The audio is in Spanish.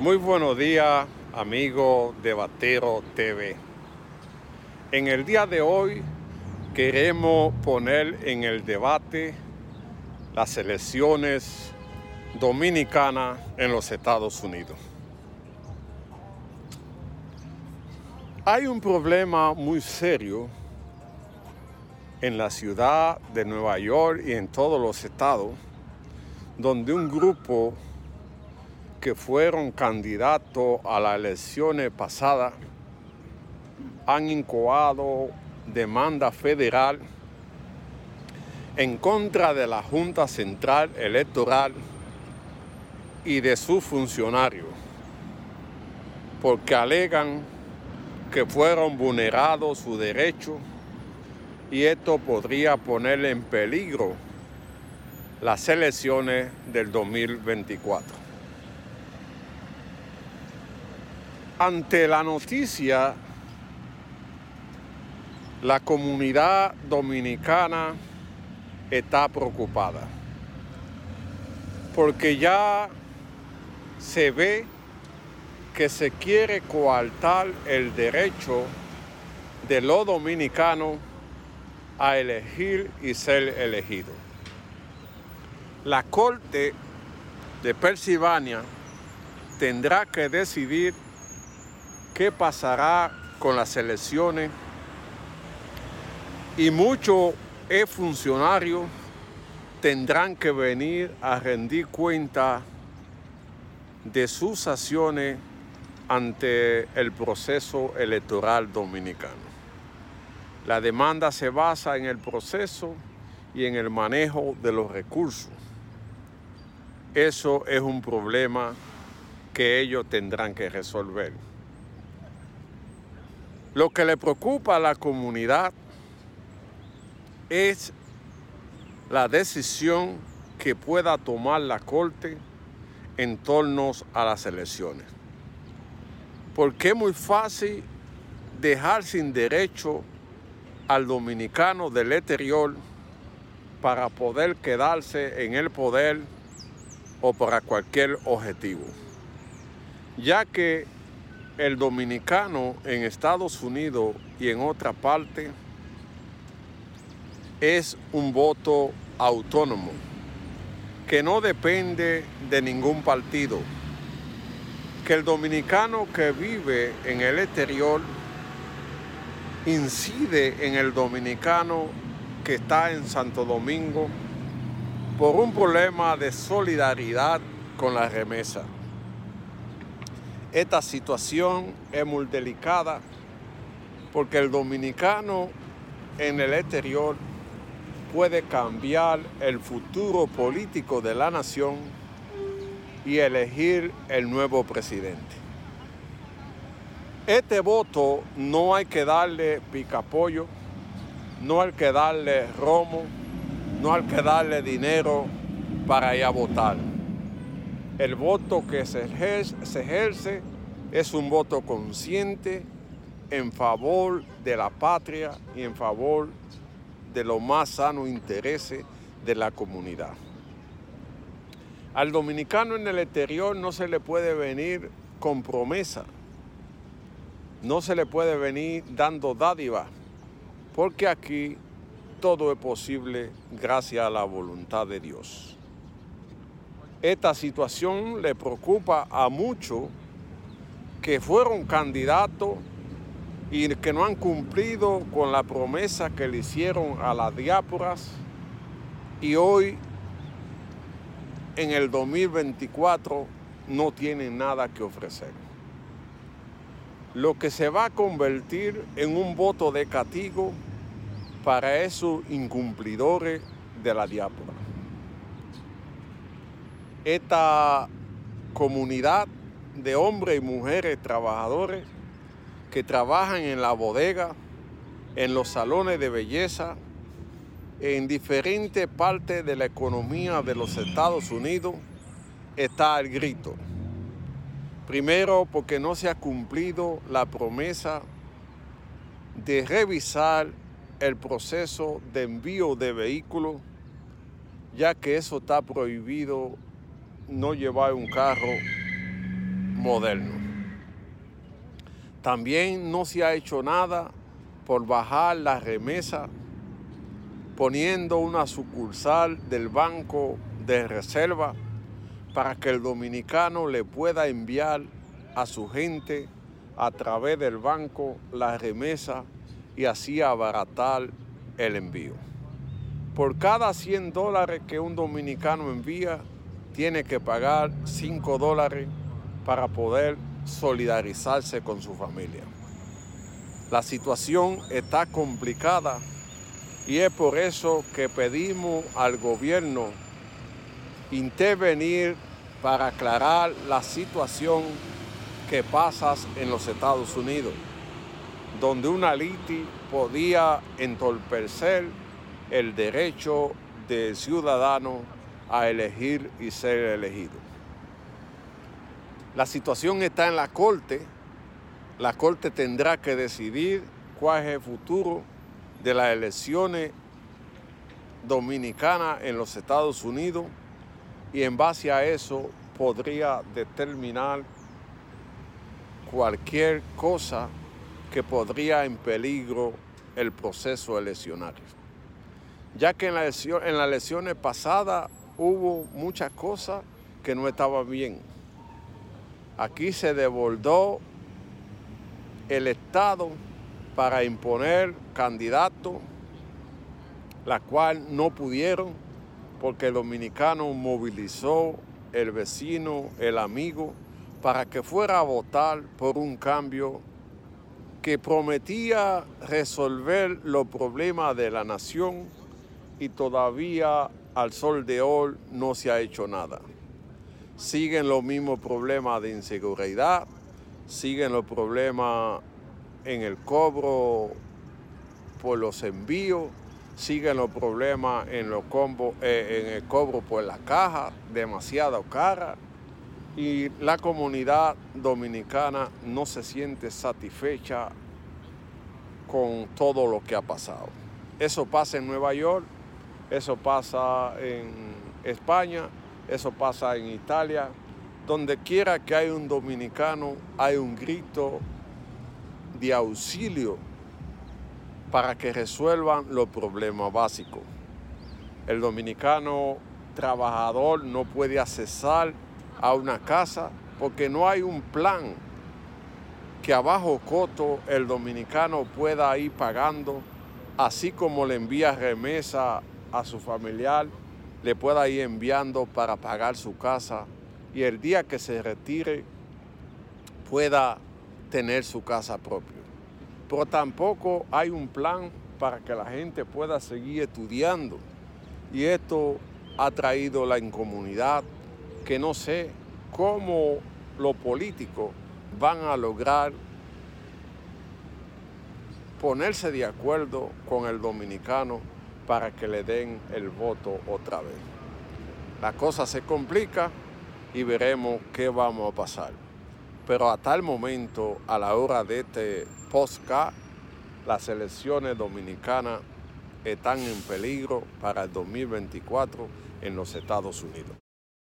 Muy buenos días, amigo de Batero TV. En el día de hoy queremos poner en el debate las elecciones dominicanas en los Estados Unidos. Hay un problema muy serio en la ciudad de Nueva York y en todos los estados, donde un grupo que fueron candidatos a las elecciones pasadas han incoado demanda federal en contra de la Junta Central Electoral y de sus funcionarios, porque alegan que fueron vulnerados sus derechos y esto podría poner en peligro las elecciones del 2024. Ante la noticia, la comunidad dominicana está preocupada porque ya se ve que se quiere coartar el derecho de los dominicanos a elegir y ser elegido. La Corte de Pensilvania tendrá que decidir qué pasará con las elecciones y muchos funcionarios tendrán que venir a rendir cuenta de sus acciones ante el proceso electoral dominicano. La demanda se basa en el proceso y en el manejo de los recursos. Eso es un problema que ellos tendrán que resolver. Lo que le preocupa a la comunidad es la decisión que pueda tomar la Corte en torno a las elecciones. Porque es muy fácil dejar sin derecho al dominicano del exterior para poder quedarse en el poder o para cualquier objetivo. Ya que el dominicano en Estados Unidos y en otra parte es un voto autónomo que no depende de ningún partido, que el dominicano que vive en el exterior incide en el dominicano que está en Santo Domingo por un problema de solidaridad con la remesa. Esta situación es muy delicada porque el dominicano en el exterior puede cambiar el futuro político de la nación y elegir el nuevo presidente. Este voto no hay que darle picapollo, no hay que darle romo, no hay que darle dinero para ir a votar el voto que se ejerce, es un voto consciente en favor de la patria y en favor de los más sanos intereses de la comunidad. Al dominicano en el exterior no se le puede venir con promesa, no se le puede venir dando dádiva, porque aquí todo es posible gracias a la voluntad de Dios. Esta situación le preocupa a muchos que fueron candidatos y que no han cumplido con la promesa que le hicieron a las diáporas y hoy en el 2024 no tienen nada que ofrecer. Lo que se va a convertir en un voto de castigo para esos incumplidores de la diápora esta comunidad de hombres y mujeres trabajadores que trabajan en la bodega, en los salones de belleza, en diferentes partes de la economía de los Estados Unidos, está el grito. Primero porque no se ha cumplido la promesa de revisar el proceso de envío de vehículos, ya que eso está prohibido no llevar un carro moderno. También no se ha hecho nada por bajar la remesa poniendo una sucursal del Banco de Reserva para que el dominicano le pueda enviar a su gente a través del banco la remesa y así abaratar el envío. Por cada 100 dólares que un dominicano envía, tiene que pagar 5 dólares para poder solidarizarse con su familia. La situación está complicada y es por eso que pedimos al gobierno intervenir para aclarar la situación que pasa en los Estados Unidos, donde una liti podía entorpecer el derecho del ciudadano a elegir y ser elegido. La situación está en la Corte. La Corte tendrá que decidir cuál es el futuro de las elecciones dominicanas en los Estados Unidos y en base a eso podría determinar cualquier cosa que podría en peligro el proceso eleccionario. Ya que en, en las elecciones pasadas hubo muchas cosas que no estaban bien. Aquí se devolvió el Estado para imponer candidatos, la cual no pudieron porque el dominicano movilizó el vecino, el amigo, para que fuera a votar por un cambio que prometía resolver los problemas de la nación y todavía al sol de hoy no se ha hecho nada. Siguen los mismos problemas de inseguridad, siguen los problemas en el cobro por los envíos, siguen los problemas en, los eh, en el cobro por la caja, demasiado cara, y la comunidad dominicana no se siente satisfecha con todo lo que ha pasado. Eso pasa en Nueva York, eso pasa en España, eso pasa en Italia. Donde quiera que hay un dominicano, hay un grito de auxilio para que resuelvan los problemas básicos. El dominicano trabajador no puede accesar a una casa porque no hay un plan que a bajo costo el dominicano pueda ir pagando, así como le envía remesa a su familiar le pueda ir enviando para pagar su casa y el día que se retire pueda tener su casa propia. Pero tampoco hay un plan para que la gente pueda seguir estudiando. Y esto ha traído la incomunidad que no sé cómo los políticos van a lograr ponerse de acuerdo con el dominicano para que le den el voto otra vez. La cosa se complica y veremos qué vamos a pasar. Pero a tal momento, a la hora de este postcard, las elecciones dominicanas están en peligro para el 2024 en los Estados Unidos.